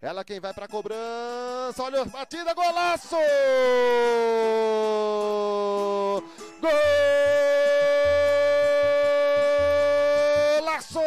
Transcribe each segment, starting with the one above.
Ela quem vai pra cobrança. Olha batida, golaço! Golaço!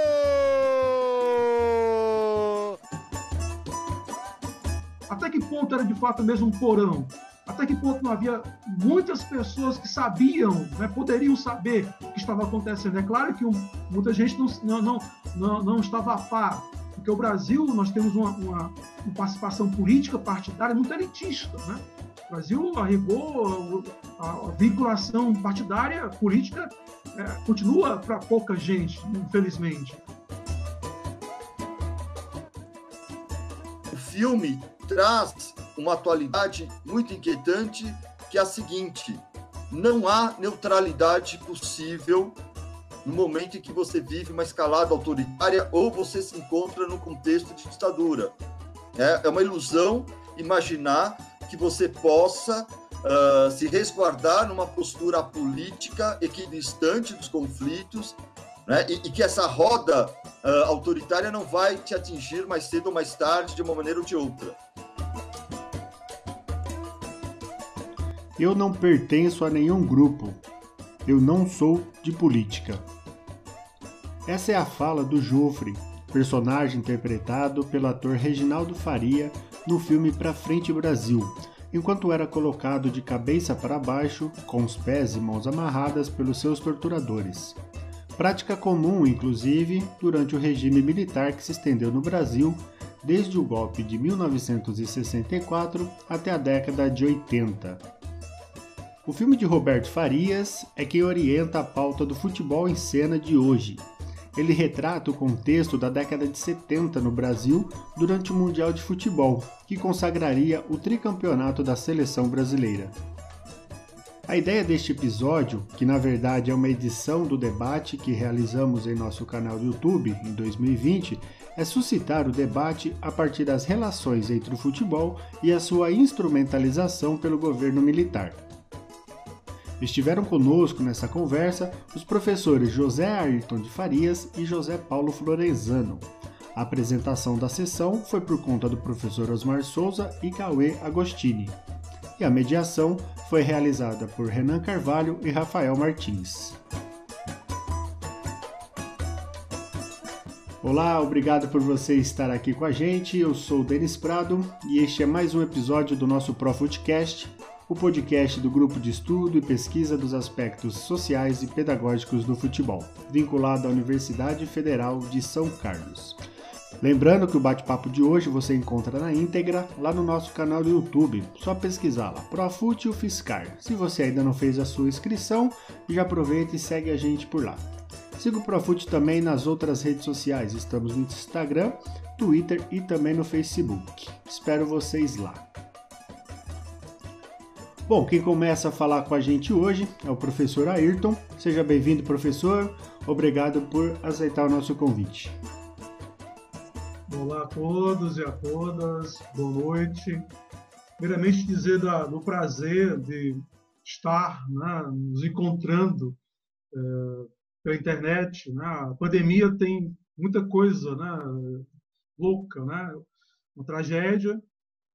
Até que ponto era de fato mesmo um porão? Até que ponto não havia muitas pessoas que sabiam, né, poderiam saber o que estava acontecendo? É claro que um, muita gente não, não, não, não, estava a par, porque o Brasil, nós temos uma, uma, uma participação política partidária muito elitista. Né? O Brasil arregou a, a vinculação partidária, política, é, continua para pouca gente, infelizmente. O filme traz uma atualidade muito inquietante, que é a seguinte: não há neutralidade possível no momento em que você vive uma escalada autoritária ou você se encontra no contexto de ditadura. É, é uma ilusão imaginar que você possa uh, se resguardar numa postura política equidistante dos conflitos né? e, e que essa roda uh, autoritária não vai te atingir mais cedo ou mais tarde, de uma maneira ou de outra. Eu não pertenço a nenhum grupo. Eu não sou de política. Essa é a fala do Jofre, personagem interpretado pelo ator Reginaldo Faria no filme Pra Frente Brasil, enquanto era colocado de cabeça para baixo, com os pés e mãos amarradas pelos seus torturadores. Prática comum, inclusive, durante o regime militar que se estendeu no Brasil desde o golpe de 1964 até a década de 80. O filme de Roberto Farias é quem orienta a pauta do futebol em cena de hoje. Ele retrata o contexto da década de 70 no Brasil durante o Mundial de Futebol, que consagraria o tricampeonato da seleção brasileira. A ideia deste episódio, que na verdade é uma edição do debate que realizamos em nosso canal do YouTube em 2020, é suscitar o debate a partir das relações entre o futebol e a sua instrumentalização pelo governo militar. Estiveram conosco nessa conversa os professores José Ayrton de Farias e José Paulo Florenzano. A apresentação da sessão foi por conta do professor Osmar Souza e Cauê Agostini. E a mediação foi realizada por Renan Carvalho e Rafael Martins. Olá, obrigado por você estar aqui com a gente. Eu sou o Denis Prado e este é mais um episódio do nosso ProFootcast, o podcast do Grupo de Estudo e Pesquisa dos Aspectos Sociais e Pedagógicos do Futebol, vinculado à Universidade Federal de São Carlos. Lembrando que o bate-papo de hoje você encontra na íntegra lá no nosso canal do YouTube. Só pesquisar lá, Profut Fiscar. Se você ainda não fez a sua inscrição, já aproveita e segue a gente por lá. Siga o Profut também nas outras redes sociais. Estamos no Instagram, Twitter e também no Facebook. Espero vocês lá. Bom, quem começa a falar com a gente hoje é o professor Ayrton. Seja bem-vindo, professor. Obrigado por aceitar o nosso convite. Olá a todos e a todas, boa noite. Primeiramente, dizer da, do prazer de estar né, nos encontrando é, pela internet. Né? A pandemia tem muita coisa né, louca, né? uma tragédia,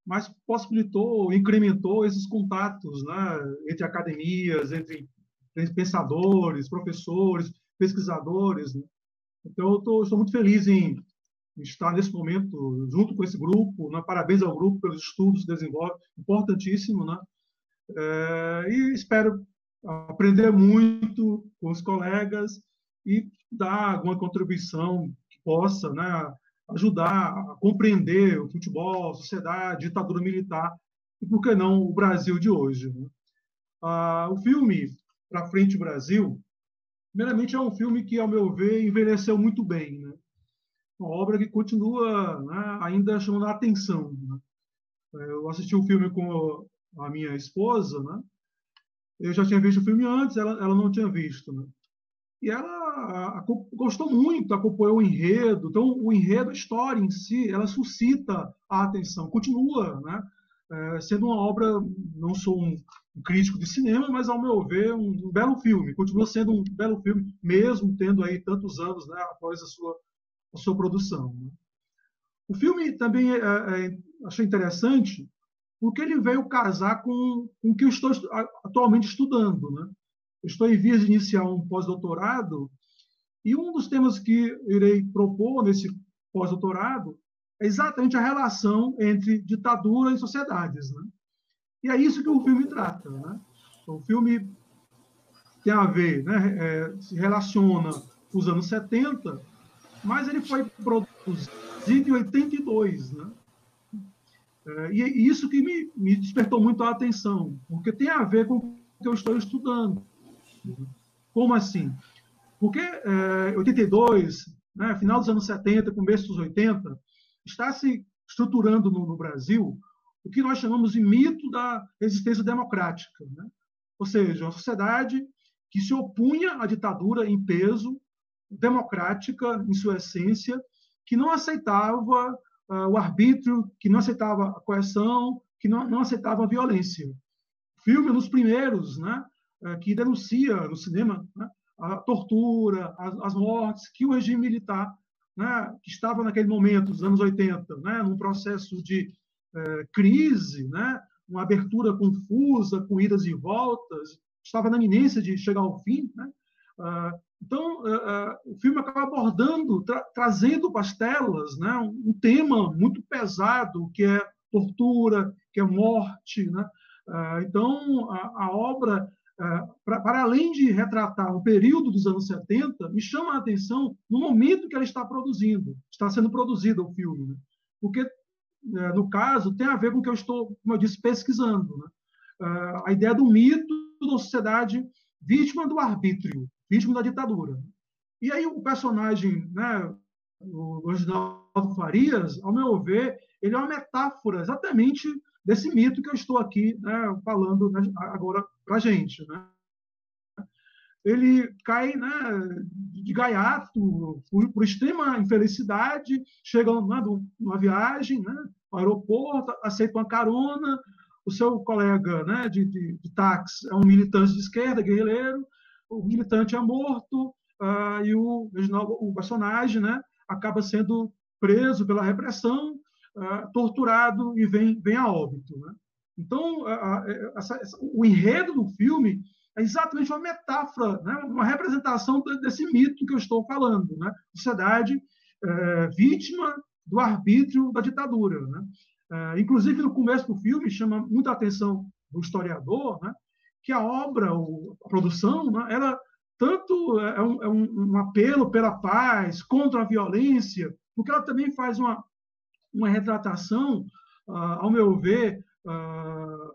mas possibilitou, incrementou esses contatos né, entre academias, entre pensadores, professores, pesquisadores. Né? Então, eu tô, estou muito feliz em estar nesse momento junto com esse grupo. Né? Parabéns ao grupo pelos estudos que desenvolve, importantíssimo. Né? É, e espero aprender muito com os colegas e dar alguma contribuição que possa né, ajudar a compreender o futebol, a sociedade, a ditadura militar e, por que não, o Brasil de hoje. Né? Ah, o filme Para Frente Brasil, primeiramente, é um filme que, ao meu ver, envelheceu muito bem. Né? Uma obra que continua né, ainda chamando a atenção. Né? Eu assisti o filme com a minha esposa, né? eu já tinha visto o filme antes, ela, ela não tinha visto. Né? E ela gostou muito, acompanhou o enredo. Então, o enredo, a história em si, ela suscita a atenção, continua, né? É, sendo uma obra, não sou um, crítico de cinema, mas ao meu ver, um, belo filme. Continua sendo um belo filme, mesmo tendo aí tantos anos né, após a sua, a sua produção. Né? O filme também é, é, achei interessante porque ele veio casar com, com o que eu estou atualmente estudando. Né? Estou em vias de iniciar um pós-doutorado e um dos temas que irei propor nesse pós-doutorado é exatamente a relação entre ditadura e sociedades. Né? E é isso que o filme trata. Né? O filme tem a ver, né, é, se relaciona com os anos 70, mas ele foi produzido em 82. Né? É, e isso que me, me despertou muito a atenção, porque tem a ver com o que eu estou estudando. Como assim? Porque é, 82, né, final dos anos 70, começo dos 80, está se estruturando no, no Brasil o que nós chamamos de mito da resistência democrática. Né? Ou seja, uma sociedade que se opunha à ditadura em peso, democrática em sua essência, que não aceitava uh, o arbítrio, que não aceitava a coerção, que não, não aceitava a violência. O filme, nos primeiros, né, que denuncia no cinema né, a tortura, as, as, mortes, que o regime militar, né, que estava naquele momento, nos anos 80, né, num processo de uh, crise, né, uma abertura confusa, com idas e voltas, estava na iminência de chegar ao fim. Né? Uh, então, uh, o filme acaba abordando, tra trazendo para as telas né, um, tema muito pesado, que é tortura, que é morte. Né? então, a, a obra, pra, para além de retratar o período dos anos 70, me chama a atenção no momento que ela está produzindo, está sendo produzido o filme. Né? Porque, no caso, tem a ver com o que eu estou, como eu disse, pesquisando. Né? a ideia do mito da sociedade vítima do arbítrio, vítima da ditadura. E aí o personagem, né, o Reginaldo Farias, ao meu ver, ele é uma metáfora exatamente desse mito que eu estou aqui né, falando né, agora para a gente. Né? Ele cai né, de gaiato por, extrema infelicidade, chega né, numa viagem, né, aeroporto, aceita uma carona, o seu colega né, de, de, de táxi é um militante de esquerda, guerrilheiro, o militante é morto uh, e o, o personagem né, acaba sendo preso pela repressão, uh, torturado e vem, vem a óbito. Né? Então, uh, essa, essa, o enredo do filme é exatamente uma metáfora, né, uma representação desse mito que eu estou falando. Né? Sociedade é, vítima do arbítrio da ditadura. Né? É, inclusive, no começo do filme, chama muita atenção do historiador né, que a obra, a produção, né, ela tanto é um, é um, apelo pela paz, contra a violência, porque ela também faz uma, uma retratação, uh, ao meu ver, uh,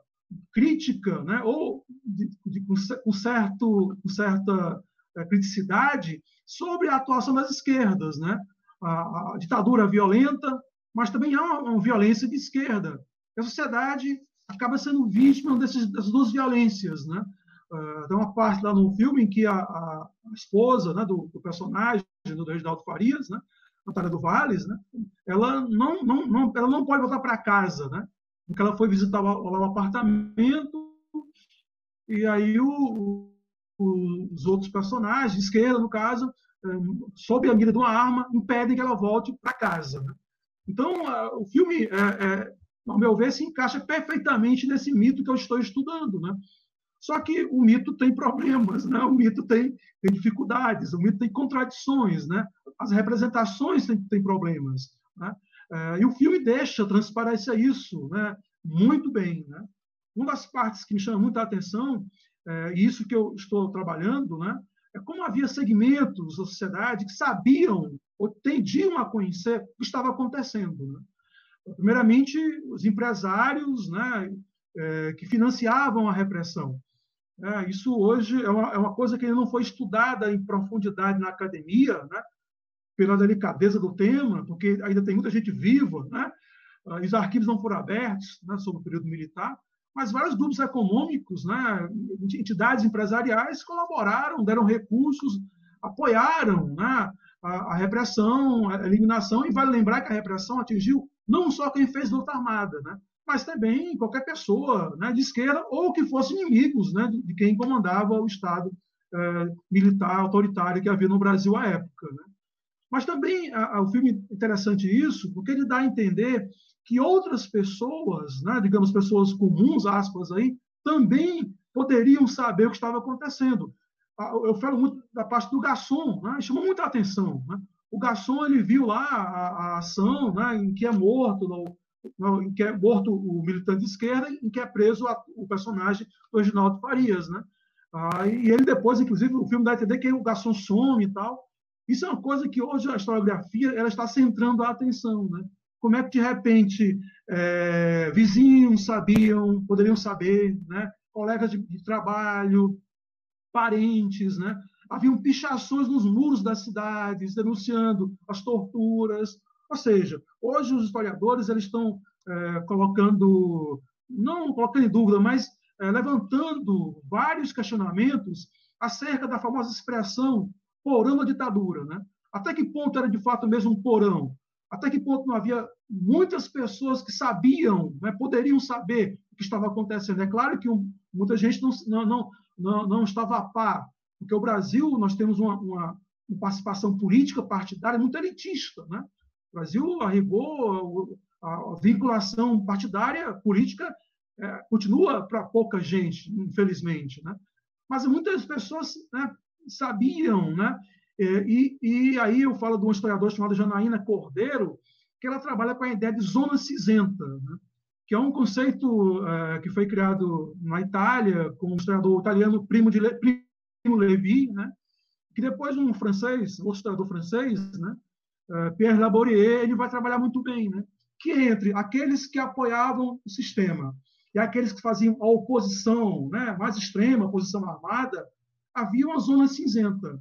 crítica, né, ou de, de, com, certo, com certa uh, criticidade sobre a atuação das esquerdas. Né? A, a ditadura violenta, mas também há uma, uma violência de esquerda. A sociedade acaba sendo vítima desses, dessas duas violências. Né? Uh, tem uma parte lá no filme em que a, a, esposa né, do, do, personagem, do Reginaldo Farias, né, Natália do Valles, né, ela, não, não, não, ela não pode voltar para casa, né, porque ela foi visitar o, apartamento e aí o, o, os outros personagens, esquerda no caso, um, sob a mira de uma arma, impedem que ela volte para casa. Né? Então, o filme, é, é, ao meu ver, se encaixa perfeitamente nesse mito que eu estou estudando. Né? Só que o mito tem problemas, né? o mito tem, tem dificuldades, o mito tem contradições, né? as representações têm, têm problemas. Né? É, e o filme deixa transparecer isso né? Muito bem. Né? Uma das partes que me chama muita atenção, é, e isso que eu estou trabalhando, né? é como havia segmentos da sociedade que sabiam ou tendiam a conhecer o que estava acontecendo. Né? Primeiramente, os empresários né, é, que financiavam a repressão. É, isso hoje é uma, é uma, coisa que não foi estudada em profundidade na academia, né, pela delicadeza do tema, porque ainda tem muita gente viva, né, os arquivos não foram abertos né, sobre o período militar, mas vários grupos econômicos, né, entidades empresariais colaboraram, deram recursos, apoiaram né, a, a, repressão, a eliminação, e vale lembrar que a repressão atingiu não só quem fez luta armada, né, mas também qualquer pessoa né, de esquerda ou que fosse inimigos né, de, de quem comandava o Estado eh, militar autoritário que havia no Brasil à época. Né. Mas também a, a, o filme é interessante isso, porque ele dá a entender que outras pessoas, né, digamos pessoas comuns, aspas aí, também poderiam saber o que estava acontecendo. Eu falo muito da parte do garçom, né, chamou muita atenção. Né? O garçom ele viu lá a, a ação né, em que é morto, no, no, em que é morto o militante de esquerda, em que é preso a, o personagem do Reginaldo Farias, né? Ah, e ele depois, inclusive, o filme dá a entender que o garçom some e tal. Isso é uma coisa que hoje a historiografia ela está centrando a atenção, né? Como é que de repente é, vizinhos sabiam, poderiam saber, né? Colegas de, de trabalho, parentes, né? Haviam pichações nos muros das cidades denunciando as torturas. Ou seja, hoje os historiadores eles estão é, colocando, não colocando em dúvida, mas é, levantando vários questionamentos acerca da famosa expressão porão da ditadura. Né? Até que ponto era de fato mesmo um porão? Até que ponto não havia muitas pessoas que sabiam, né, poderiam saber o que estava acontecendo? É claro que um, muita gente não, não, não, não, estava a par, porque o Brasil, nós temos uma, uma, uma participação política partidária muito elitista. Né? O Brasil, a rigor, a, a vinculação partidária política é, continua para pouca gente, infelizmente. Né? Mas muitas pessoas né, sabiam, né? E, e aí eu falo de uma historiadora chamada Janaína Cordeiro, que ela trabalha com a ideia de zona cinzenta, né? que é um conceito é, que foi criado na Itália com um historiador italiano Primo de Le, Primo Levi, né? que depois um francês, outro historiador francês, né? É, Pierre Labourier, ele vai trabalhar muito bem, né? que entre aqueles que apoiavam o sistema e aqueles que faziam a oposição né, mais extrema, a oposição armada, havia uma zona cinzenta.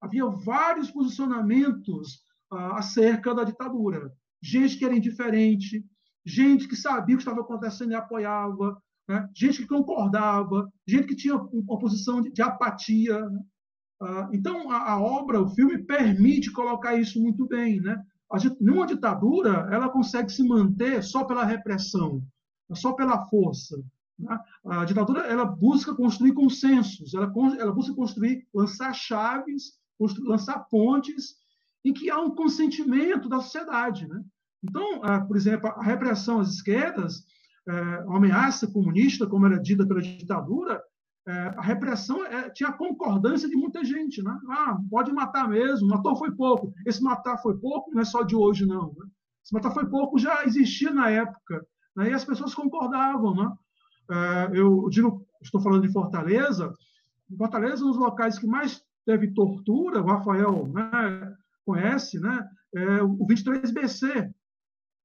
Havia vários posicionamentos ah, acerca da ditadura. Gente que era indiferente, gente que sabia o que estava acontecendo e apoiava, né? gente que concordava, gente que tinha uma posição de, de apatia. Né? Ah, então, a, a, obra, o filme, permite colocar isso muito bem. Né? A, numa ditadura, ela consegue se manter só pela repressão, só pela força. Né? A ditadura ela busca construir consensos, ela, ela busca construir, lançar chaves, lançar pontes em que há um consentimento da sociedade. Né? Então, por exemplo, a repressão às esquerdas, é, a ameaça comunista, como era dita pela ditadura, é, a repressão é, tinha a concordância de muita gente. Né? Ah, pode matar mesmo, matou foi pouco. Esse matar foi pouco não é só de hoje, não. Né? Esse matar foi pouco já existia na época. Né? E as pessoas concordavam. Né? É, eu digo, estou falando de Fortaleza, Fortaleza, um dos locais que mais teve tortura, o Rafael né, conhece, né, é o 23BC,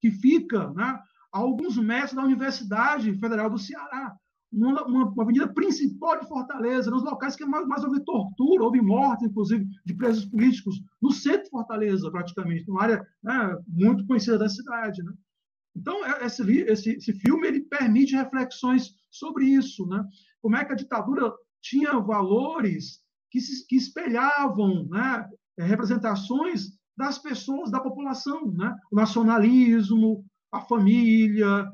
que fica né, a alguns metros da Universidade Federal do Ceará, uma, avenida principal de Fortaleza, nos locais que mais, mais houve tortura, houve morte, inclusive, de presos políticos, no centro de Fortaleza, praticamente, uma área né, muito conhecida da cidade. Né? Então, é, esse, esse, esse filme ele permite reflexões sobre isso. Né? Como é que a ditadura tinha valores que, se, que espelhavam né, representações das pessoas, da população. Né? O nacionalismo, a família,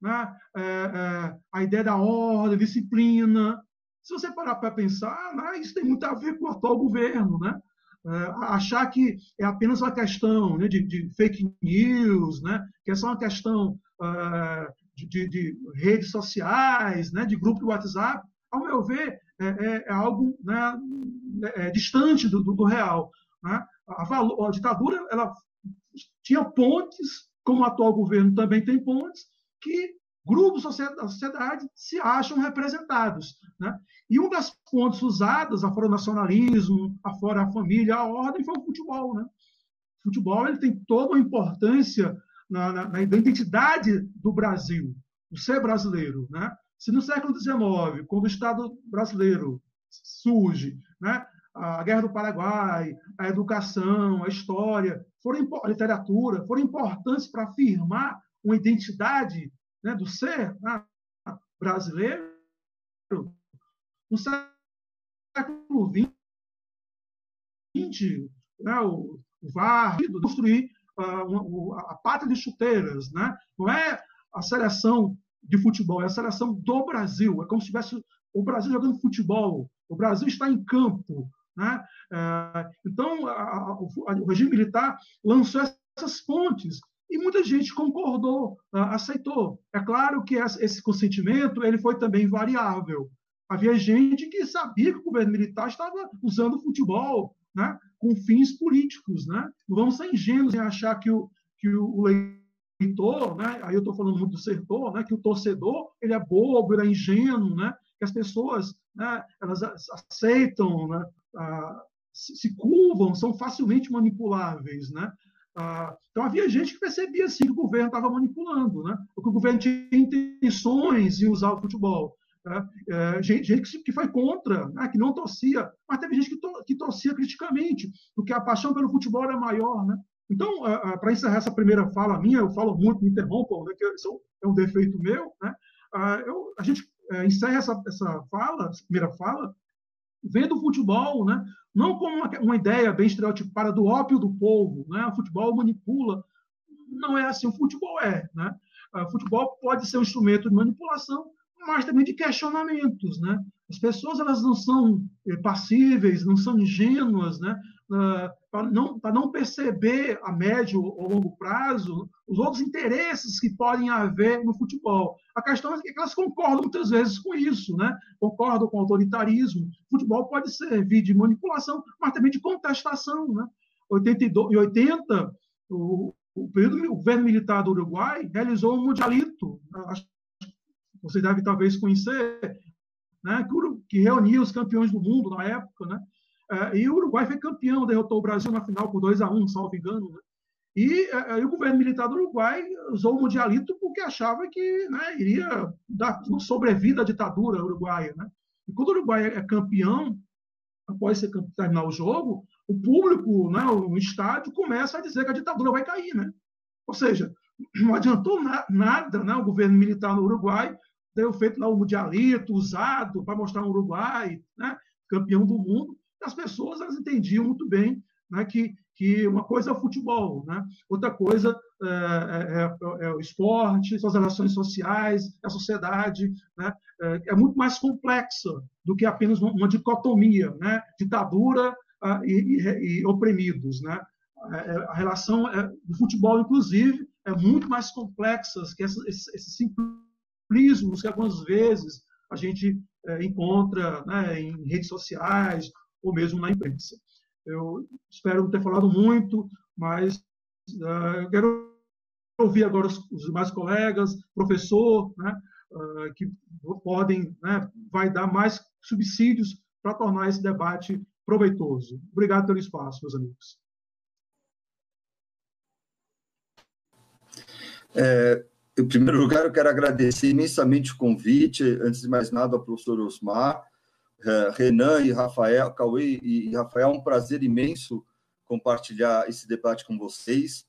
né? é, é, a ideia da ordem, disciplina. Se você parar para pensar, né, isso tem muito a ver com o atual governo. Né? É, achar que é apenas uma questão né, de, de, fake news, né, que é só uma questão uh, de, de, de, redes sociais, né, de grupo de WhatsApp, ao meu ver, é, é, é algo né, é, distante do, do, real. Né? A, a, a, ditadura ela tinha pontes, como o atual governo também tem pontes, que grupos da sociedade se acham representados. Né? E uma das pontes usadas, afora o nacionalismo, afora a família, a ordem, foi o futebol. Né? O futebol ele tem toda uma importância na, na, na identidade do Brasil, o ser brasileiro. Né? Se no século XIX, quando o Estado brasileiro surge, né? a Guerra do Paraguai, a educação, a história, foram, a literatura, foram importantes para afirmar uma identidade né, do ser né, brasileiro, no século XX, né, o, o VAR, construir uh, a, a pátria de chuteiras. Né? Não é a seleção de futebol, é a seleção do Brasil. É como se tivesse o Brasil jogando futebol. O Brasil está em campo. Né? É, então, a, a, o regime militar lançou essas fontes e muita gente concordou, aceitou. É claro que esse consentimento ele foi também variável. Havia gente que sabia que o governo militar estava usando o futebol né, com fins políticos. Né? Não vamos ser ingênuos em achar que o, que o leitor, né, aí eu estou falando muito do setor, né, que o torcedor ele é bobo, ele é ingênuo, né, que as pessoas né, elas aceitam, né, se curvam, são facilmente manipuláveis. Né? então havia gente que percebia assim, que o governo estava manipulando, né? que o governo tinha intenções em usar o futebol. Né? É, gente, gente, que foi contra, né? que não torcia, mas teve gente que, to, que torcia criticamente, porque a paixão pelo futebol era maior. Né? Então, para encerrar essa primeira fala minha, eu falo muito, me interrompam, né? que isso é um defeito meu, né? eu, a gente é, encerra essa, essa fala, essa primeira fala, vendo o futebol, né? não como uma, uma, ideia bem estereotipada do ópio do povo, né? o futebol manipula. Não é assim, o futebol é. Né? O futebol pode ser um instrumento de manipulação, mas também de questionamentos, né? As pessoas elas não são eh, passíveis, não são ingênuas, né? Para não, não perceber a médio ou longo prazo os outros interesses que podem haver no futebol. A questão é que elas concordam muitas vezes com isso, né? concordam com o autoritarismo. O futebol pode servir de manipulação, mas também de contestação. Né? 82, em 80, o, o período o governo militar do Uruguai realizou um mundialito, acho você deve talvez conhecer, né, que reunia os campeões do mundo na época, né? É, e o Uruguai foi campeão, derrotou o Brasil na final por 2 a 1 salvo engano. Né? E, é, e, o governo militar do Uruguai usou o mundialito porque achava que né, iria dar sobrevida à ditadura uruguaia. Né? E quando o Uruguai é campeão, após terminar o jogo, o público, né, o estádio, começa a dizer que a ditadura vai cair. Né? Ou seja, não adiantou na, nada né, o governo militar no Uruguai ter feito lá o mundialito usado para mostrar o Uruguai, né, campeão do mundo. As pessoas elas entendiam muito bem né, que, que uma coisa é o futebol, né? outra coisa é, é, é, é o esporte, são as relações sociais, a sociedade. Né? É, é, muito mais complexa do que apenas uma, dicotomia, né? ditadura ah, e, e, e, oprimidos. Né? É, a relação do futebol, inclusive, é muito mais complexa que esses, esses simplismos que algumas vezes a gente encontra né, em redes sociais ou mesmo na imprensa. Eu espero não ter falado muito, mas uh, quero ouvir agora os, os demais colegas, professor, né, uh, que podem, né, vai dar mais subsídios para tornar esse debate proveitoso. Obrigado pelo espaço, meus amigos. É, em primeiro lugar, eu quero agradecer imensamente o convite, antes de mais nada, ao professor Osmar, Renan e Rafael, Cauê e Rafael, é um prazer imenso compartilhar esse debate com vocês.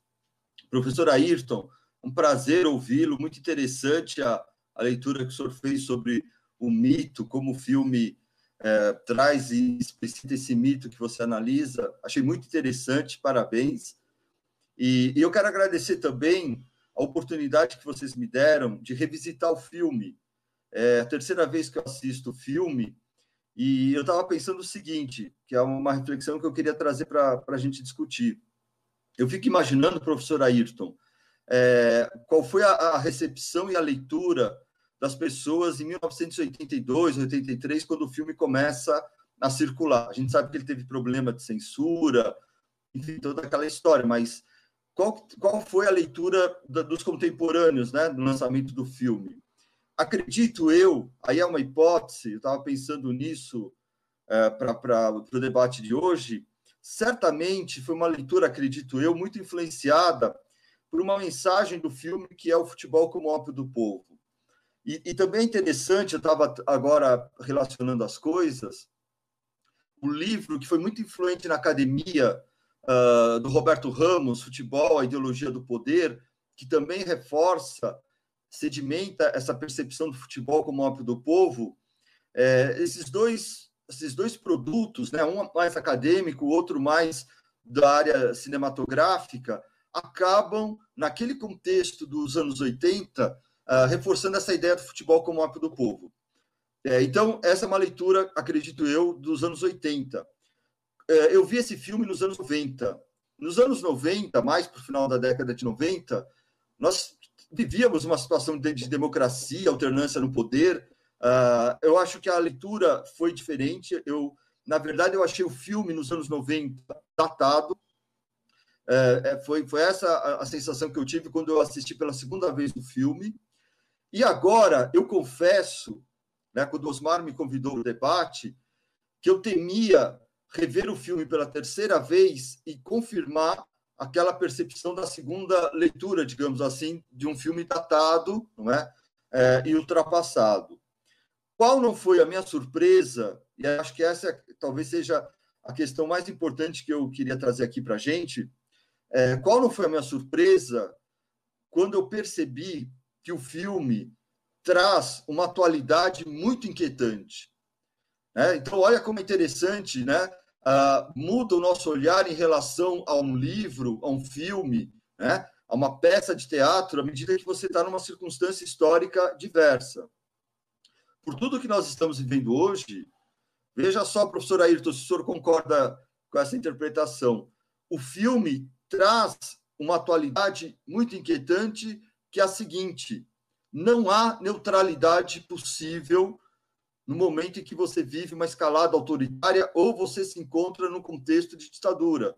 Professor Ayrton, um prazer ouvi-lo, muito interessante a, a, leitura que o senhor fez sobre o mito, como o filme é, traz e explicita esse mito que você analisa. Achei muito interessante, parabéns. E, e eu quero agradecer também a oportunidade que vocês me deram de revisitar o filme. É a terceira vez que eu assisto o filme e eu estava pensando o seguinte, que é uma reflexão que eu queria trazer para a gente discutir. Eu fico imaginando, professor Ayrton, é, qual foi a, a, recepção e a leitura das pessoas em 1982, 83, quando o filme começa a circular. A gente sabe que ele teve problema de censura, enfim, toda aquela história, mas qual, qual foi a leitura da, dos contemporâneos né, do lançamento do filme? Acredito eu, aí é uma hipótese, eu estava pensando nisso é, para o debate de hoje, certamente foi uma leitura, acredito eu, muito influenciada por uma mensagem do filme que é o futebol como ópio do povo. E, e também é interessante, eu estava agora relacionando as coisas, o um livro que foi muito influente na academia uh, do Roberto Ramos, Futebol, a Ideologia do Poder, que também reforça, sedimenta essa percepção do futebol como ópio do povo. É, esses dois esses dois produtos, né, um mais acadêmico, o outro mais da área cinematográfica, acabam, naquele contexto dos anos 80, uh, ah, reforçando essa ideia do futebol como ópio do povo. É, então, essa é uma leitura, acredito eu, dos anos 80. é, eu vi esse filme nos anos 90. Nos anos 90, mais para o final da década de 90, nós vivíamos uma situação de, de democracia, alternância no poder. Uh, eu acho que a leitura foi diferente. Eu, na verdade, eu achei o filme nos anos 90 datado. É, é, foi, foi essa a, sensação que eu tive quando eu assisti pela segunda vez o filme. E agora, eu confesso, né, quando o Osmar me convidou ao debate, que eu temia rever o filme pela terceira vez e confirmar aquela percepção da segunda leitura, digamos assim, de um filme datado não é? é e ultrapassado. Qual não foi a minha surpresa, e acho que essa é, talvez seja a questão mais importante que eu queria trazer aqui para a gente, é, qual não foi a minha surpresa quando eu percebi que o filme traz uma atualidade muito inquietante. Né? Então, olha como é interessante, né? Uh, muda o nosso olhar em relação a um livro, a um filme, né? a uma peça de teatro, à medida que você está numa circunstância histórica diversa. Por tudo que nós estamos vivendo hoje, veja só, professor Ayrton, se o senhor concorda com essa interpretação. O filme traz uma atualidade muito inquietante, que é a seguinte: não há neutralidade possível no momento em que você vive uma escalada autoritária ou você se encontra no contexto de ditadura.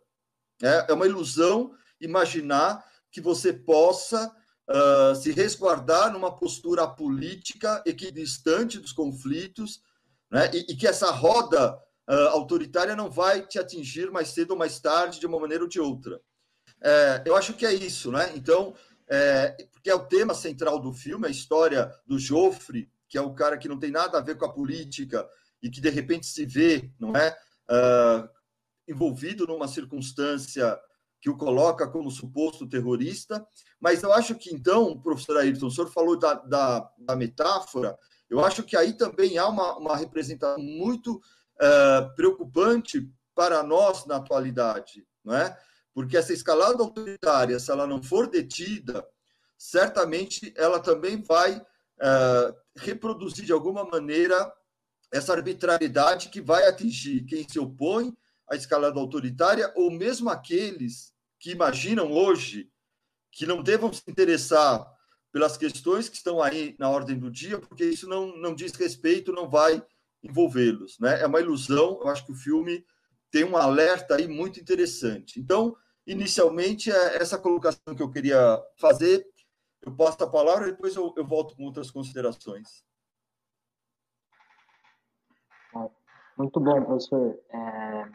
É, é uma ilusão imaginar que você possa uh, se resguardar numa postura política equidistante dos conflitos né, e, e que essa roda uh, autoritária não vai te atingir mais cedo ou mais tarde, de uma maneira ou de outra. É, eu acho que é isso, né? Então, é, porque é o tema central do filme, a história do Joffre, que é o cara que não tem nada a ver com a política e que de repente se vê, não é, uh, envolvido numa circunstância que o coloca como suposto terrorista. Mas eu acho que então, professor Ayrton, o senhor falou da, da, da metáfora, eu acho que aí também há uma, uma representação muito uh, preocupante para nós na atualidade, não é? Porque essa escalada autoritária, se ela não for detida, certamente ela também vai uh, reproduzir de alguma maneira essa arbitrariedade que vai atingir quem se opõe à escalada autoritária ou mesmo aqueles que imaginam hoje que não devam se interessar pelas questões que estão aí na ordem do dia, porque isso não, não diz respeito, não vai envolvê-los. Né? É uma ilusão, eu acho que o filme tem um alerta aí muito interessante. Então, inicialmente, é essa colocação que eu queria fazer eu passo a palavra e depois eu, eu volto com outras considerações. Muito bom, professor. É...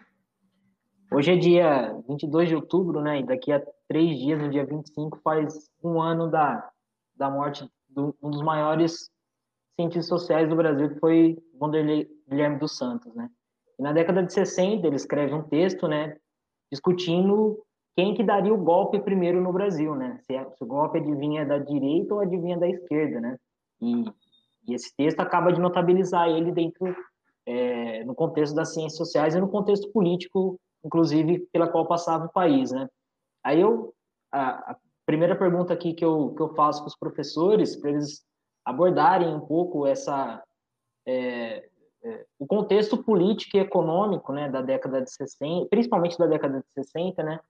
Hoje é dia 22 de outubro, né? E daqui a três dias, no dia 25, faz um ano da, da morte de um dos maiores cientistas sociais do Brasil, que foi Wanderlei Guilherme dos Santos, né? E na década de 60, ele escreve um texto, né? Discutindo quem que daria o golpe primeiro no Brasil, né? Se, é, se o golpe adivinha da direita ou adivinha da esquerda, né? E, e esse texto acaba de notabilizar ele dentro, é, no contexto das ciências sociais e no contexto político, inclusive, pela qual passava o país, né? Aí eu, a, a primeira pergunta aqui que eu, que eu faço para os professores, para eles abordarem um pouco essa... É, é, o contexto político e econômico, né, da década de 60, principalmente da década de 60, né,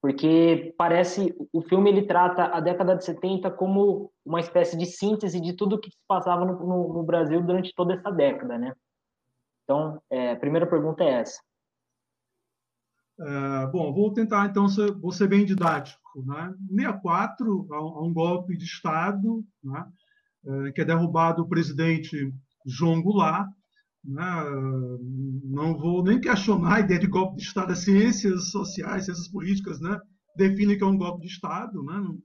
porque parece o filme ele trata a década de 70 como uma espécie de síntese de tudo que se passava no, no, no Brasil durante toda essa década, né? Então, é, a primeira pergunta é essa. É, bom, vou tentar então ser, vou ser bem didático. Né? 64 há um, golpe de Estado, né? é, que é derrubado o presidente João Goulart? Não vou nem questionar a ideia de golpe de Estado. As ciências sociais, ciências políticas, né? definem que é um golpe de Estado. Né? Não,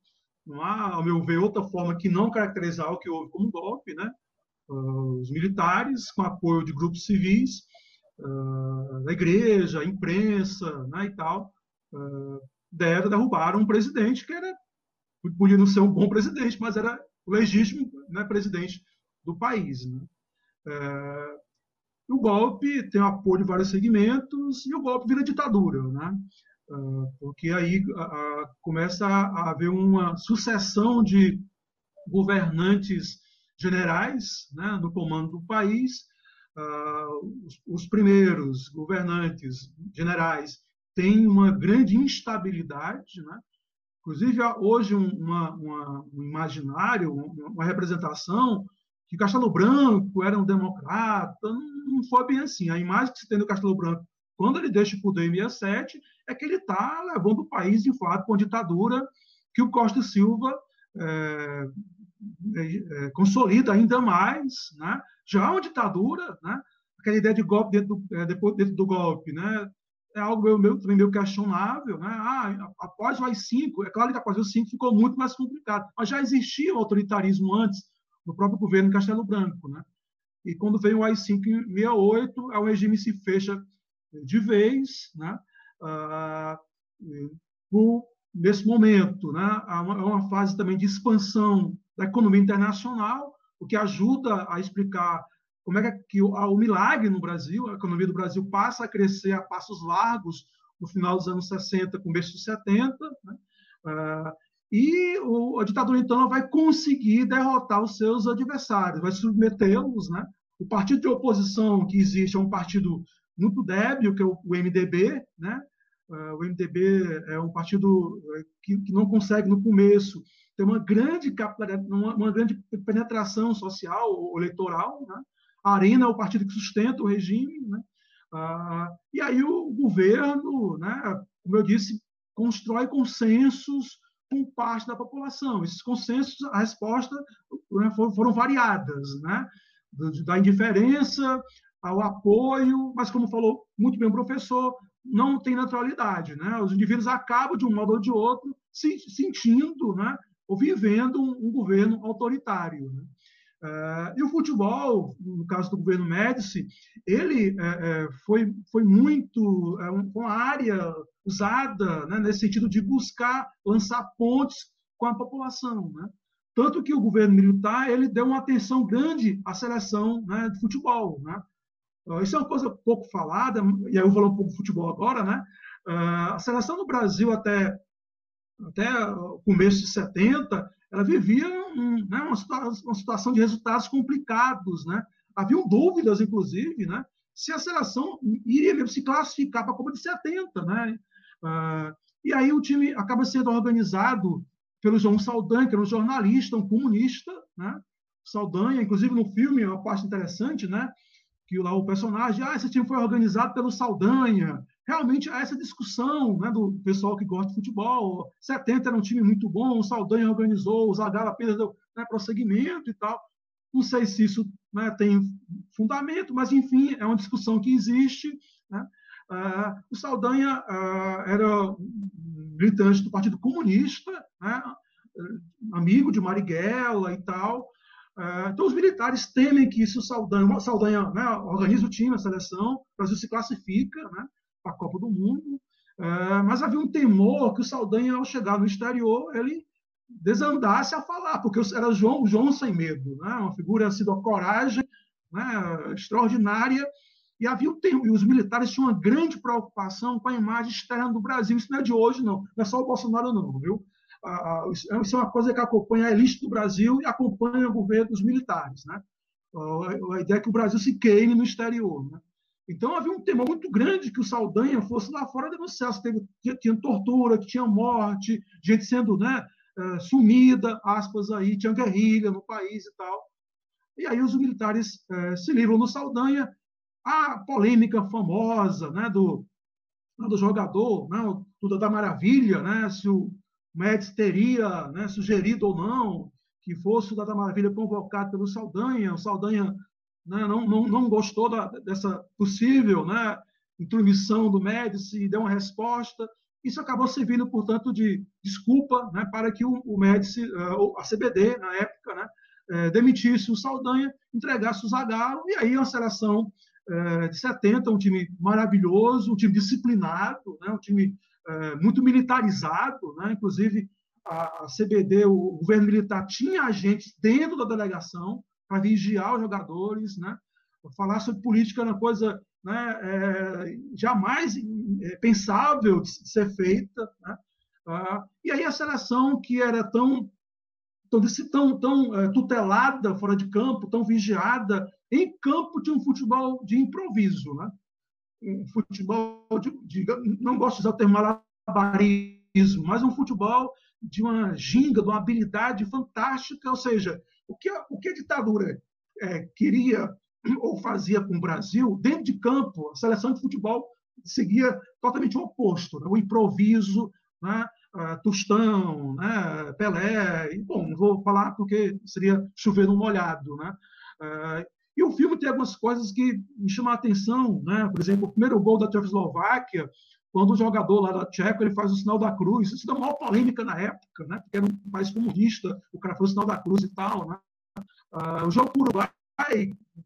não há, ao meu ver, outra forma que não caracterizar o que houve como golpe. Né? Uh, os militares, com apoio de grupos civis, uh, da igreja, a imprensa né? e tal, uh, deram, derrubaram um presidente que era, podia não ser um bom presidente, mas era legítimo né, presidente do país. Né? O golpe tem o apoio de vários segmentos e o golpe vira ditadura, né? Ah, porque aí começa a haver uma sucessão de governantes generais né, no comando do país, os, os primeiros governantes generais têm uma grande instabilidade, né? Inclusive, hoje, uma, uma, um imaginário, uma representação que Castelo Branco era um democrata, não foi bem assim. A imagem que se tem do Castelo Branco, quando ele deixa o poder em 67, é que ele está levando o país, de fato, com a ditadura que o Costa Silva é, é, consolida ainda mais. Né? Já uma ditadura, né? aquela ideia de golpe dentro do, é, depois, dentro do golpe, né? é algo meio, também meio questionável. Né? Ah, após o AI-5, é claro que após o AI-5 ficou muito mais complicado, mas já existia o autoritarismo antes, no próprio governo Castelo Branco. Né? E quando veio o AI-5 em 68, o regime se fecha de vez, né? Ah, nesse momento. Né? Há uma, é uma fase também de expansão da economia internacional, o que ajuda a explicar como é que o, o milagre no Brasil, a economia do Brasil passa a crescer a passos largos no final dos anos 60, começo dos 70, né? Ah, e o, a ditadura, então, vai conseguir derrotar os seus adversários, vai submetê-los. Né? O partido de oposição que existe é um partido muito débil, que é o, o MDB. Né? Uh, o MDB é um partido eh, que, que, não consegue, no começo, ter uma grande, uma, uma grande penetração social ou eleitoral. Né? A Arena é o partido que sustenta o regime. Né? Uh, e aí o governo, né, como eu disse, constrói consensos com parte da população. Esses consensos, a resposta né, foram variadas, né? da indiferença ao apoio, mas como falou muito bem o professor, não tem naturalidade, né? Os indivíduos acabam de um modo ou de outro se sentindo, né, ou vivendo um, um governo autoritário. Né? Uh, e o futebol, no caso do governo Médici, ele uh, foi, foi muito uh, uma área usada né, nesse sentido de buscar lançar pontes com a população. Né? Tanto que o governo militar ele deu uma atenção grande à seleção né, de futebol. Né? Isso é uma coisa pouco falada, e aí eu vou falar um pouco de futebol agora. Né? A seleção do Brasil até, até o começo de 70, ela vivia um, né, uma, uma, situação de resultados complicados. Né? Haviam dúvidas, inclusive, né, se a seleção iria se classificar para a Copa de 70. Né? Ah, e aí o time acaba sendo organizado pelo João Saldanha, que era um jornalista, um comunista, né? Saldanha, inclusive no filme, é uma parte interessante, né? Que lá o personagem, ah, esse time foi organizado pelo Saldanha. Realmente há essa discussão né, do pessoal que gosta de futebol. 70 era um time muito bom, o Saldanha organizou, o Zagallo apenas deu né, prosseguimento e tal. Não sei se isso né, tem fundamento, mas enfim, é uma discussão que existe. Né? Ah, o Saldanha ah, era militante do Partido Comunista, né? amigo de Marighella e tal. Ah, então, os militares temem que isso Saldanha, Saldanha né, organiza o time, a seleção, o Brasil se classifica né, a Copa do Mundo, mas havia um temor que o Saldanha, ao chegar no exterior, ele desandasse a falar, porque era João, João sem medo, né, uma figura assim, da coragem né, extraordinária, e havia o tempo, e os militares tinham uma grande preocupação com a imagem externa do Brasil. Isso não é de hoje, não. Não é só o Bolsonaro, não, viu? Isso é uma coisa que acompanha a elite do Brasil e acompanha o governo dos militares, né? A ideia é que o Brasil se queime no exterior, né? Então havia um tema muito grande que o Saldanha fosse lá fora denunciar se teve, tinha tortura, que tinha morte, gente sendo né, eh, sumida, aspas aí, tinha guerrilha no país e tal. E aí os militares eh, se livram no Saldanha a polêmica famosa né, do, do jogador, né, tudo da maravilha, né, se o Médici teria né, sugerido ou não que fosse o da Maravilha convocado pelo Saldanha. O Saldanha né, não, não, não gostou da, dessa possível né, intromissão do Médici e deu uma resposta. Isso acabou servindo, portanto, de desculpa né, para que o, o Médici, uh, a CBD, na época, né, uh, demitisse o Saldanha, entregasse o Zagallo, e aí a seleção é, de 70, um time maravilhoso, um time disciplinado, né? um time é, muito militarizado, né? inclusive a, a CBD, o governo militar, tinha agentes dentro da delegação para vigiar os jogadores, né? falar sobre política era uma coisa né, é, jamais é, pensável de ser feita. Né? Ah, e aí a seleção que era tão tão, tão, é, tutelada fora de campo, tão vigiada em campo de um futebol de improviso, né? Um futebol de, de não gosto de usar o termo malabarismo, mas um futebol de uma ginga, de uma habilidade fantástica, ou seja, o que a, o que a ditadura é, queria ou fazia com o Brasil, dentro de campo, a seleção de futebol seguia totalmente o oposto, né? o improviso, né? Uh, Tostão, né? Pelé, e, bom, não vou falar porque seria chover no molhado, né? Uh, e o filme tem algumas coisas que me chamam a atenção, né? Por exemplo, o primeiro gol da Tchecoslováquia, quando o jogador lá da Tcheco ele faz o sinal da cruz, isso dá maior polêmica na época, né? Porque era um país comunista, o cara fez o sinal da cruz e tal, né? Uh, o jogo para o Uruguai,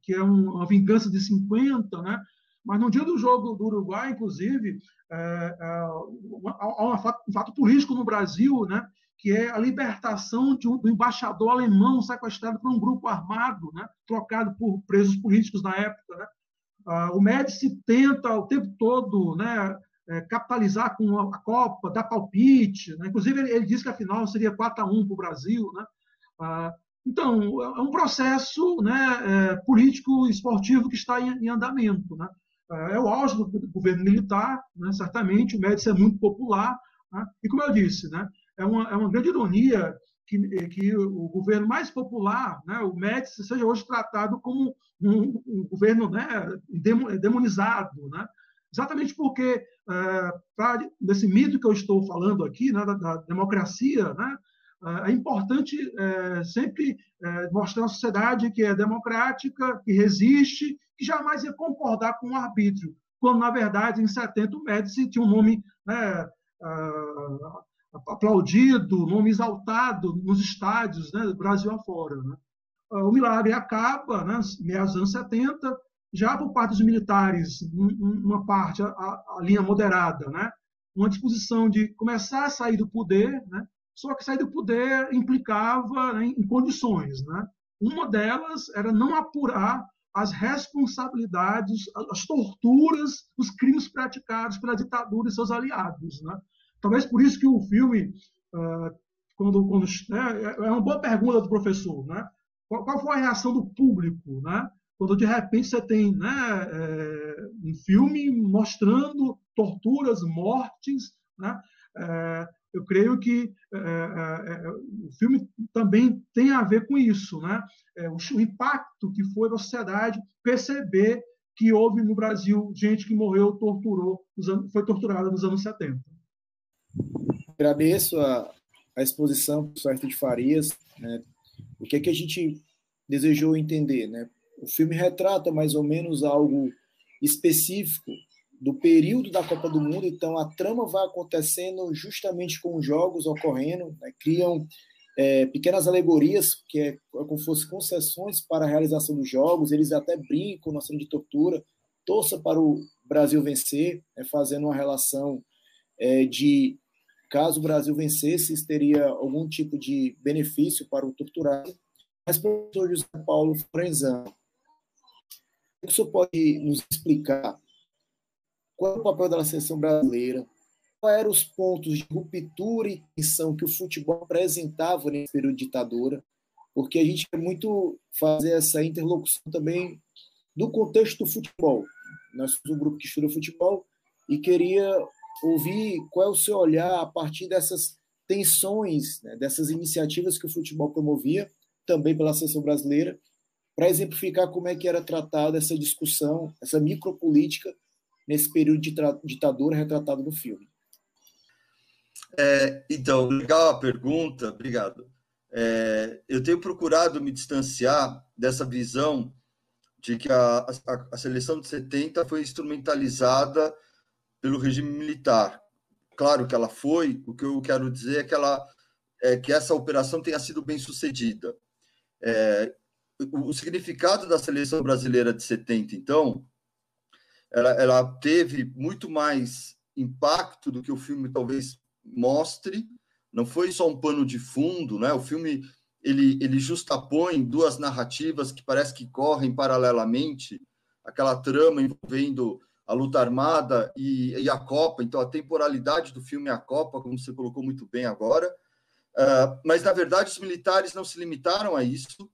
que é uma vingança de 50, né? Mas no dia do jogo do Uruguai, inclusive, é, é, há um fato, um fato político no Brasil, né? que é a libertação de um, do embaixador alemão sequestrado por um grupo armado, né? trocado por presos políticos na época. Né? Ah, o Médici tenta o tempo todo né, é, capitalizar com a Copa, dar palpite. Né? Inclusive, ele, ele disse que a final seria 4 a 1 para o Brasil. Né? Ah, então, é um processo né, é, político esportivo que está em, em andamento. Né? É, é o auge do governo militar, né? certamente, o Médici é muito popular, né? e como eu disse, né? é, uma, é uma grande ironia que, que o governo mais popular, né? o Médici, seja hoje tratado como um, um governo né? demonizado, né? Exatamente porque, é, pra, nesse mito que eu estou falando aqui, né? da, da democracia, né? é importante é, sempre é, mostrar uma sociedade que é democrática, que resiste, que jamais ia concordar com o arbítrio, quando, na verdade, em 70, o Médici tinha um nome né, aplaudido, nome exaltado nos estádios, né, Brasil afora. Né? O milagre acaba, né, meados dos anos 70, já por parte dos militares, uma parte, a, a linha moderada, né, uma disposição de começar a sair do poder, né, só que sair do poder implicava né, em condições. Né? Uma delas era não apurar as responsabilidades, as torturas, os crimes praticados pela ditadura e seus aliados. Né? Talvez por isso que o filme, ah, quando, quando né, é uma boa pergunta do professor, né? Qual, foi a reação do público, né? Quando de repente você tem né, é, um filme mostrando torturas, mortes, né? É, eu creio que é, é, é, o filme também tem a ver com isso, né? É, o, o, impacto que foi na sociedade perceber que houve no Brasil gente que morreu, torturou, foi torturada nos anos 70. Agradeço a, a exposição do professor de Farias. Né? O que é que a gente desejou entender, né? O filme retrata mais ou menos algo específico do período da Copa do Mundo, então a trama vai acontecendo justamente com os jogos ocorrendo, né? criam é, pequenas alegorias, que é como se fossem concessões para a realização dos jogos, eles até brincam na cena de tortura, torça para o Brasil vencer, né? fazendo uma relação é, de caso o Brasil vencesse, teria algum tipo de benefício para o torturado. Mas, professor José Paulo Frenzano, o senhor pode nos explicar qual é o papel da seleção brasileira? Quais eram os pontos de ruptura e tensão que o futebol apresentava nesse período de ditadura? Porque a gente quer muito fazer essa interlocução também do contexto do futebol. Nós somos um grupo que estuda futebol e queria ouvir qual é o seu olhar a partir dessas tensões, né, dessas iniciativas que o futebol promovia, também pela seleção brasileira, para exemplificar como é que era tratada essa discussão, essa micropolítica nesse período de ditadura retratado no filme. É, então, legal a pergunta, obrigado. É, eu tenho procurado me distanciar dessa visão de que a, a, a, seleção de 70 foi instrumentalizada pelo regime militar. Claro que ela foi, o que eu quero dizer é que, ela, é, que essa operação tenha sido bem sucedida. É, o, o significado da seleção brasileira de 70, então, ela, ela teve muito mais impacto do que o filme talvez mostre. Não foi só um pano de fundo, né? O filme ele, ele justapõe duas narrativas que parece que correm paralelamente, aquela trama envolvendo a luta armada e, e, a Copa, então a temporalidade do filme é a Copa, como você colocou muito bem agora. Uh, mas, na verdade, os militares não se limitaram a isso.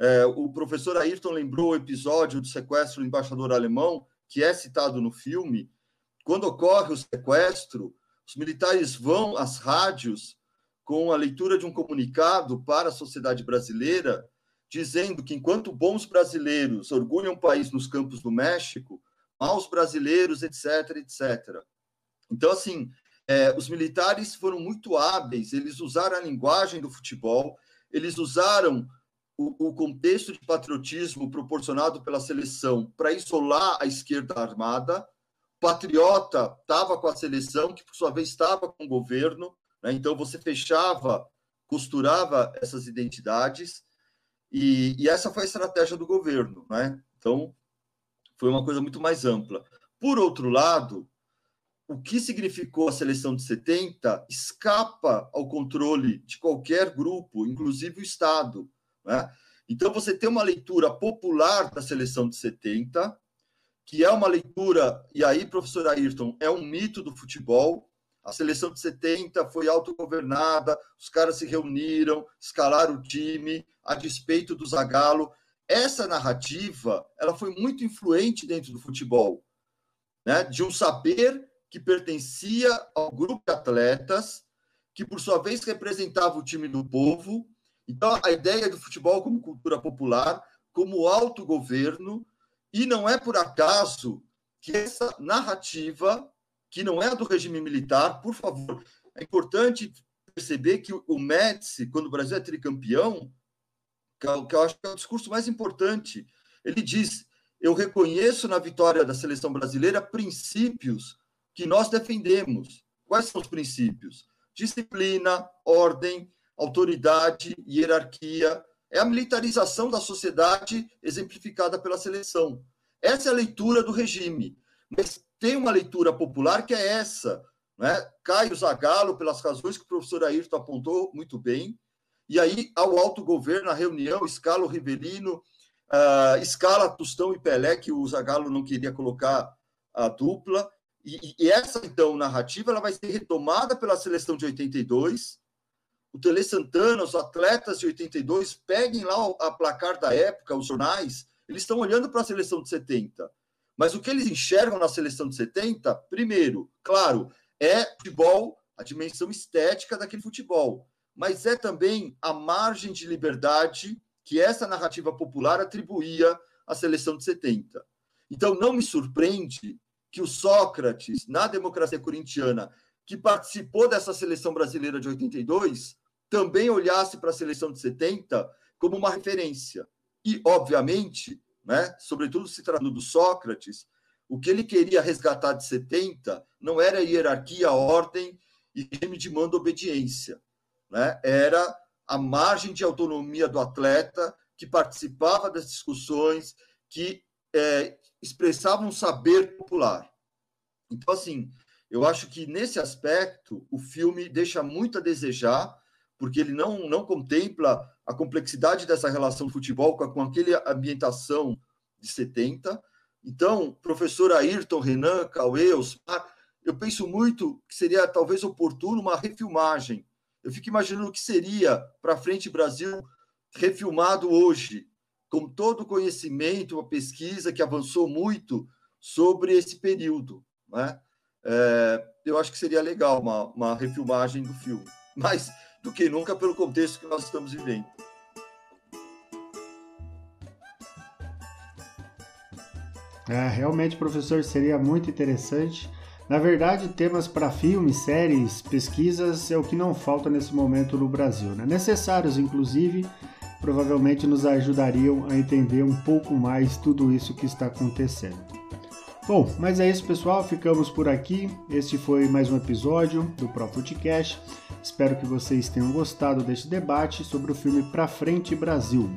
É, o professor Ayrton lembrou o episódio do sequestro do embaixador alemão, que é citado no filme. Quando ocorre o sequestro, os militares vão às rádios com a leitura de um comunicado para a sociedade brasileira, dizendo que enquanto bons brasileiros orgulham o país nos campos do México, maus brasileiros, etc., etc. Então, assim, é, os militares foram muito hábeis, eles usaram a linguagem do futebol, eles usaram o, o contexto de patriotismo proporcionado pela seleção para isolar a esquerda armada. Patriota estava com a seleção, que por sua vez estava com o governo, né? então você fechava, costurava essas identidades, e, e essa foi a estratégia do governo. Né? Então, foi uma coisa muito mais ampla. Por outro lado, o que significou a seleção de 70 escapa ao controle de qualquer grupo, inclusive o Estado. Né? Então, você tem uma leitura popular da seleção de 70, que é uma leitura, e aí, professor Ayrton, é um mito do futebol. A seleção de 70 foi autogovernada, os caras se reuniram, escalaram o time, a despeito do Zagallo. Essa narrativa ela foi muito influente dentro do futebol, né? de um saber que pertencia ao grupo de atletas, que por sua vez representava o time do povo. Então, a ideia do futebol como cultura popular, como autogoverno, e não é por acaso que essa narrativa, que não é do regime militar, por favor, é importante perceber que o Médici, quando o Brasil é tricampeão, que eu acho que é o discurso mais importante, ele diz: Eu reconheço na vitória da seleção brasileira princípios que nós defendemos. Quais são os princípios? Disciplina, ordem, autoridade, hierarquia. É a militarização da sociedade exemplificada pela seleção. Essa é a leitura do regime. Mas tem uma leitura popular que é essa. Né? Caio Zagallo, pelas razões que o professor Ayrton apontou muito bem. E aí, ao autogoverno, a reunião, escala o Rivelino, uh, escala Tostão e Pelé, que o Zagallo não queria colocar a dupla, e, e, essa, então, narrativa ela vai ser retomada pela seleção de 82. O Tele Santana, os atletas de 82, peguem lá a placar da época, os jornais, eles estão olhando para a seleção de 70. Mas o que eles enxergam na seleção de 70, primeiro, claro, é futebol, a dimensão estética daquele futebol, mas é também a margem de liberdade que essa narrativa popular atribuía à seleção de 70. Então, não me surpreende que o Sócrates, na democracia corintiana, que participou dessa seleção brasileira de 82, também olhasse para a seleção de 70 como uma referência. E, obviamente, né, sobretudo se tratando do Sócrates, o que ele queria resgatar de 70 não era hierarquia, ordem e regime de mando obediência. Né? Era a margem de autonomia do atleta que participava das discussões, que é, expressavam um saber popular. Então, assim, eu acho que nesse aspecto o filme deixa muito a desejar, porque ele não, não contempla a complexidade dessa relação do futebol com, com aquele ambientação de 70. Então, professor Ayrton, Renan, Cauê, Osmar, eu penso muito que seria talvez oportuno uma refilmagem. Eu fico imaginando o que seria para frente Brasil refilmado hoje, com todo o conhecimento, uma pesquisa que avançou muito sobre esse período. Né? É, eu acho que seria legal uma, uma refilmagem do filme, mais do que nunca pelo contexto que nós estamos vivendo. É, realmente, professor, seria muito interessante. Na verdade, temas para filmes, séries, pesquisas é o que não falta nesse momento no Brasil. Né? Necessários, inclusive, provavelmente nos ajudariam a entender um pouco mais tudo isso que está acontecendo. Bom, mas é isso, pessoal. Ficamos por aqui. Este foi mais um episódio do Pro Podcast. Espero que vocês tenham gostado deste debate sobre o filme Pra Frente Brasil,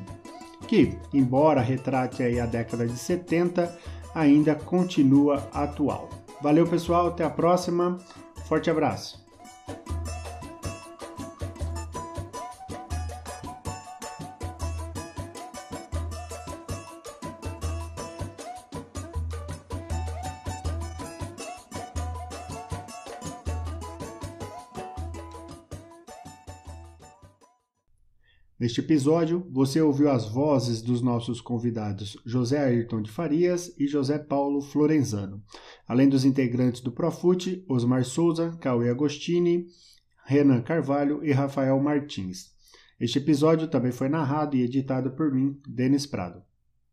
que, embora retrate aí a década de 70, ainda continua atual. Valeu, pessoal. Até a próxima. Forte abraço. Neste episódio, você ouviu as vozes dos nossos convidados José Ayrton de Farias e José Paulo Florenzano, além dos integrantes do Profute, Osmar Souza, Cauê Agostini, Renan Carvalho e Rafael Martins. Este episódio também foi narrado e editado por mim, Denis Prado.